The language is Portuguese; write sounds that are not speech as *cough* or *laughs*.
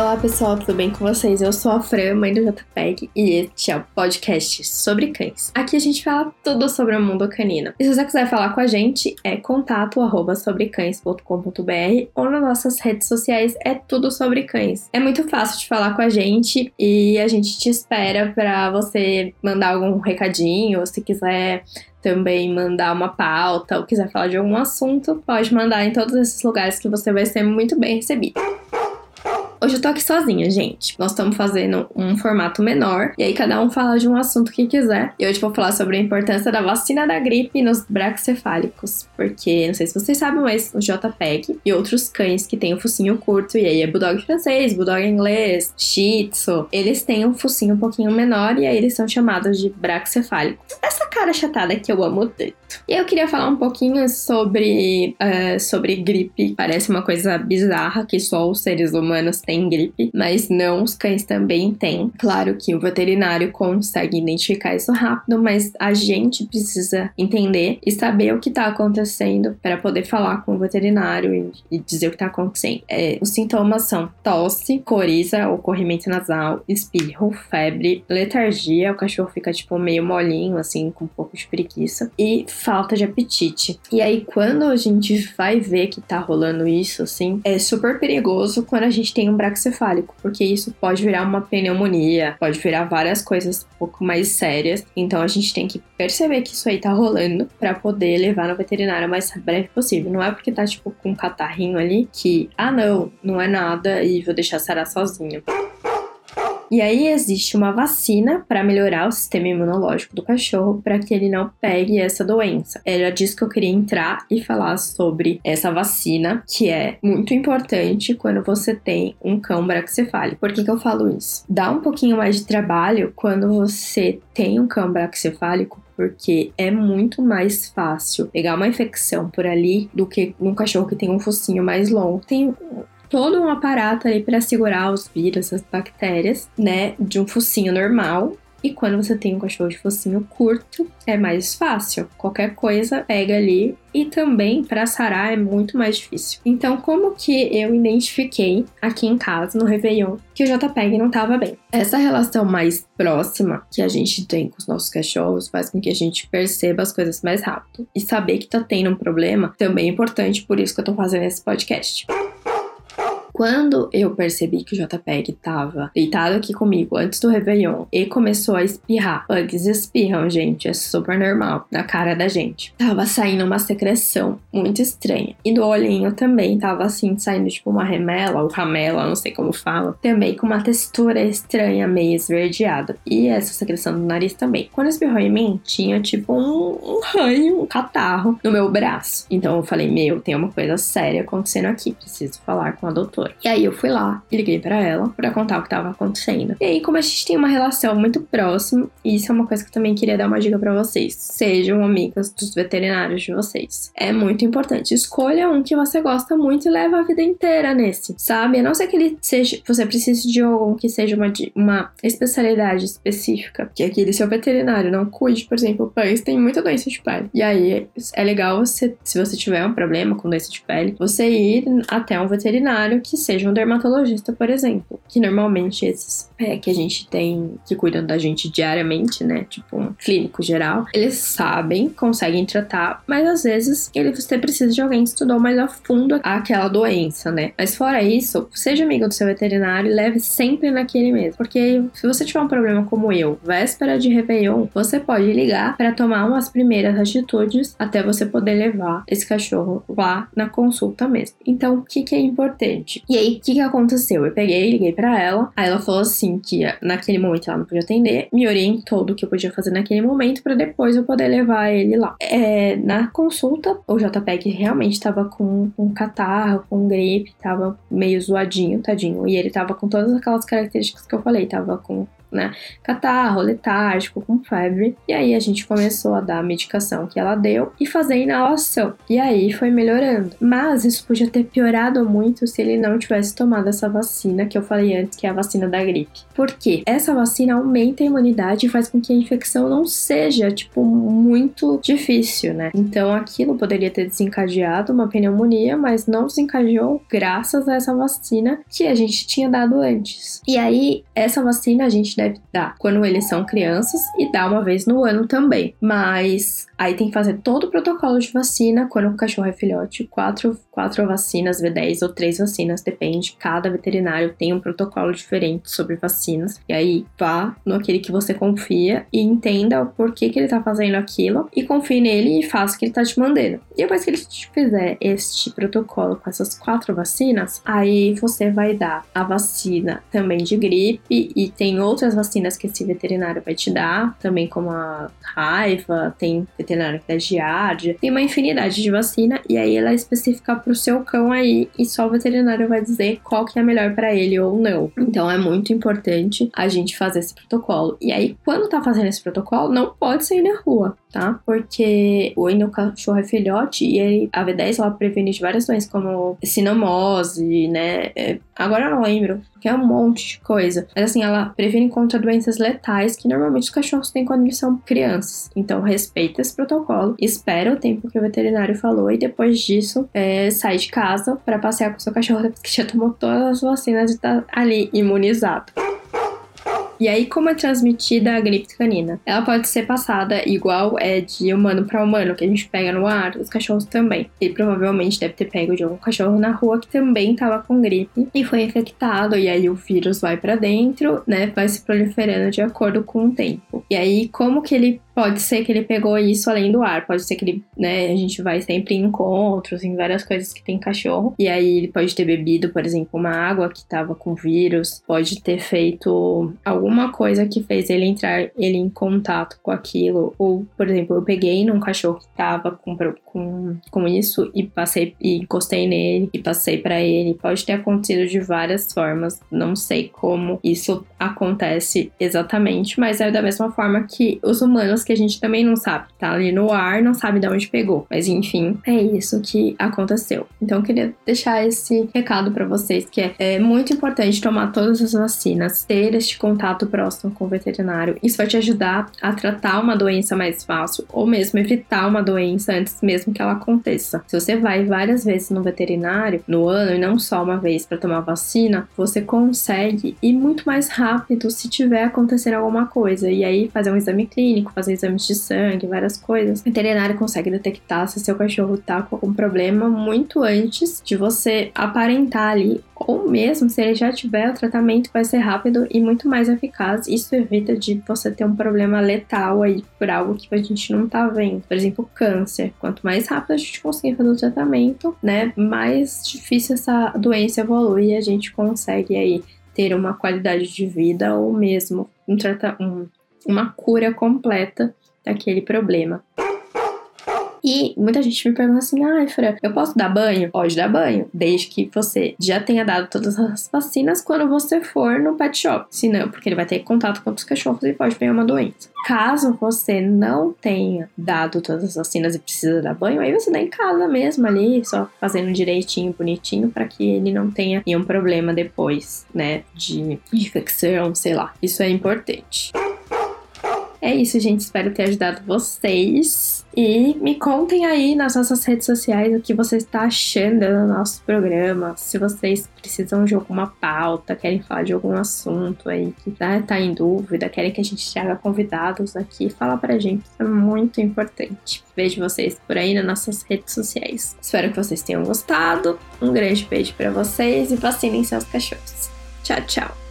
Olá pessoal, tudo bem com vocês? Eu sou a Fran, mãe do JPEG, e este é o podcast sobre cães. Aqui a gente fala tudo sobre o mundo canino. E se você quiser falar com a gente, é contato arroba sobrecães.com.br ou nas nossas redes sociais é tudo sobre cães. É muito fácil de falar com a gente e a gente te espera para você mandar algum recadinho, ou se quiser também mandar uma pauta ou quiser falar de algum assunto, pode mandar em todos esses lugares que você vai ser muito bem recebido. Hoje eu tô aqui sozinha, gente. Nós estamos fazendo um formato menor e aí cada um fala de um assunto que quiser. E hoje vou falar sobre a importância da vacina da gripe nos braxcefálicos, porque não sei se vocês sabem, mas o JPEG e outros cães que têm o focinho curto, e aí é bulldog francês, bulldog inglês, shih tzu, eles têm um focinho um pouquinho menor e aí eles são chamados de braxcefálicos. Essa cara chatada que eu amo tanto. E eu queria falar um pouquinho sobre, uh, sobre gripe. Parece uma coisa bizarra que só os seres humanos têm gripe, mas não, os cães também têm. Claro que o veterinário consegue identificar isso rápido, mas a gente precisa entender e saber o que está acontecendo para poder falar com o veterinário e, e dizer o que está acontecendo. É, os sintomas são tosse, coriza ou corrimento nasal, espirro, febre, letargia, o cachorro fica tipo meio molinho, assim, com um pouco de preguiça, e falta de apetite. E aí, quando a gente vai ver que tá rolando isso, assim, é super perigoso quando a gente tem um braxcefálico, porque isso pode virar uma pneumonia, pode virar várias coisas um pouco mais sérias. Então a gente tem que perceber que isso aí tá rolando para poder levar no veterinário o mais breve possível. Não é porque tá tipo com um catarrinho ali que, ah não, não é nada e vou deixar sarar sozinho. E aí existe uma vacina para melhorar o sistema imunológico do cachorro para que ele não pegue essa doença. Era disso que eu queria entrar e falar sobre essa vacina, que é muito importante quando você tem um cão braxcefálico. Por que, que eu falo isso? Dá um pouquinho mais de trabalho quando você tem um cão braxcefálico porque é muito mais fácil pegar uma infecção por ali do que num cachorro que tem um focinho mais longo. Tem todo um aparato aí para segurar os vírus, as bactérias, né, de um focinho normal. E quando você tem um cachorro de focinho curto, é mais fácil. Qualquer coisa pega ali e também para sarar é muito mais difícil. Então, como que eu identifiquei aqui em casa, no Réveillon, que o JPEG não estava bem? Essa relação mais próxima que a gente tem com os nossos cachorros faz com que a gente perceba as coisas mais rápido. E saber que tá tendo um problema também é importante, por isso que eu tô fazendo esse podcast. Quando eu percebi que o JPEG tava deitado aqui comigo antes do Réveillon e começou a espirrar, bugs espirram, gente, é super normal, na cara da gente. Tava saindo uma secreção muito estranha. E do olhinho também tava assim, saindo tipo uma remela ou ramela, não sei como fala. Também com uma textura estranha, meio esverdeada. E essa secreção do nariz também. Quando espirrou em mim, tinha tipo um, um ranho, um catarro no meu braço. Então eu falei, meu, tem uma coisa séria acontecendo aqui, preciso falar com a doutora. E aí eu fui lá liguei para ela para contar o que tava acontecendo. E aí, como a gente tem uma relação muito próxima, isso é uma coisa que eu também queria dar uma dica para vocês. Sejam amigas dos veterinários de vocês. É muito importante. Escolha um que você gosta muito e leva a vida inteira nesse, sabe? A não ser que ele seja, você precise de algum que seja uma, uma especialidade específica, que aquele seu veterinário não cuide, por exemplo, pães tem muita doença de pele. E aí é legal você, se você tiver um problema com doença de pele, você ir até um veterinário que seja um dermatologista, por exemplo, que normalmente esses é, que a gente tem que cuidam da gente diariamente, né, tipo um clínico geral, eles sabem, conseguem tratar, mas às vezes ele você precisa de alguém que estudou mais a fundo aquela doença, né? Mas fora isso, seja amigo do seu veterinário e leve sempre naquele mesmo, porque se você tiver um problema como eu, véspera de Réveillon, você pode ligar para tomar umas primeiras atitudes até você poder levar esse cachorro lá na consulta mesmo. Então, o que, que é importante? E aí, o que, que aconteceu? Eu peguei, liguei para ela, aí ela falou assim que naquele momento ela não podia atender, me orientou do que eu podia fazer naquele momento para depois eu poder levar ele lá. É, na consulta, o JPEG realmente tava com um catarro, com gripe, tava meio zoadinho, tadinho, e ele tava com todas aquelas características que eu falei, tava com né? Catarro, letárgico, com febre. E aí a gente começou a dar a medicação que ela deu e fazer inalação. E aí foi melhorando. Mas isso podia ter piorado muito se ele não tivesse tomado essa vacina que eu falei antes, que é a vacina da gripe. Por quê? Essa vacina aumenta a imunidade e faz com que a infecção não seja, tipo, muito difícil, né? Então aquilo poderia ter desencadeado uma pneumonia, mas não desencadeou graças a essa vacina que a gente tinha dado antes. E aí, essa vacina a gente deve dar quando eles são crianças e dar uma vez no ano também. Mas aí tem que fazer todo o protocolo de vacina quando o cachorro é filhote, quatro, quatro vacinas, V10 ou três vacinas, depende. Cada veterinário tem um protocolo diferente sobre vacinas. E aí vá no aquele que você confia e entenda o porquê que ele tá fazendo aquilo e confie nele e faça o que ele tá te mandando. E depois que ele te fizer este protocolo com essas quatro vacinas, aí você vai dar a vacina também de gripe e tem outras vacinas que esse veterinário vai te dar, também como a raiva, tem veterinário que dá giardia, tem uma infinidade de vacina e aí ela é específica pro seu cão aí e só o veterinário vai dizer qual que é melhor para ele ou não. Então é muito importante a gente fazer esse protocolo. E aí quando tá fazendo esse protocolo, não pode sair na rua tá? Porque o ainda o cachorro é filhote e ele, a V10 ela previne de várias doenças, como sinomose, né? É, agora eu não lembro, que é um monte de coisa. Mas assim, ela previne contra doenças letais que normalmente os cachorros têm quando eles são crianças. Então, respeita esse protocolo, espera o tempo que o veterinário falou e depois disso é, sai de casa para passear com o seu cachorro depois *laughs* que já tomou todas as vacinas e tá ali imunizado. E aí, como é transmitida a gripe canina? Ela pode ser passada igual é de humano para humano, que a gente pega no ar, os cachorros também. Ele provavelmente deve ter pego de algum cachorro na rua que também estava com gripe e foi infectado, e aí o vírus vai para dentro, né? Vai se proliferando de acordo com o tempo. E aí, como que ele Pode ser que ele pegou isso além do ar, pode ser que ele, né, a gente vai sempre em encontros, em várias coisas que tem cachorro, e aí ele pode ter bebido, por exemplo, uma água que tava com vírus, pode ter feito alguma coisa que fez ele entrar ele em contato com aquilo, ou, por exemplo, eu peguei num cachorro que tava com, com, com isso e passei e encostei nele e passei para ele. Pode ter acontecido de várias formas, não sei como isso acontece exatamente, mas é da mesma forma que os humanos que a gente também não sabe. Tá ali no ar, não sabe de onde pegou. Mas enfim, é isso que aconteceu. Então eu queria deixar esse recado para vocês que é, é, muito importante tomar todas as vacinas, ter este contato próximo com o veterinário. Isso vai te ajudar a tratar uma doença mais fácil ou mesmo evitar uma doença antes mesmo que ela aconteça. Se você vai várias vezes no veterinário no ano e não só uma vez para tomar vacina, você consegue ir muito mais rápido se tiver acontecendo alguma coisa. E aí fazer um exame clínico, fazer exames de sangue, várias coisas, o veterinário consegue detectar se seu cachorro tá com algum problema muito antes de você aparentar ali, ou mesmo se ele já tiver, o tratamento vai ser rápido e muito mais eficaz. Isso evita de você ter um problema letal aí por algo que a gente não tá vendo. Por exemplo, câncer. Quanto mais rápido a gente conseguir fazer o tratamento, né, mais difícil essa doença evolui e a gente consegue aí ter uma qualidade de vida ou mesmo um, um uma cura completa daquele problema. E muita gente me pergunta assim: ai, ah, Fran, eu posso dar banho? Pode dar banho, desde que você já tenha dado todas as vacinas quando você for no pet shop. Se não, porque ele vai ter contato com outros cachorros e pode pegar uma doença. Caso você não tenha dado todas as vacinas e precisa dar banho, aí você dá em casa mesmo ali, só fazendo direitinho, bonitinho, para que ele não tenha nenhum problema depois, né, de infecção, sei lá. Isso é importante. É isso, gente. Espero ter ajudado vocês. E me contem aí nas nossas redes sociais o que você está achando do nosso programa. Se vocês precisam de alguma pauta, querem falar de algum assunto aí que tá, tá em dúvida, querem que a gente traga convidados aqui, fala pra gente. Isso é muito importante. Vejo vocês por aí nas nossas redes sociais. Espero que vocês tenham gostado. Um grande beijo para vocês e vacinem seus cachorros. Tchau, tchau.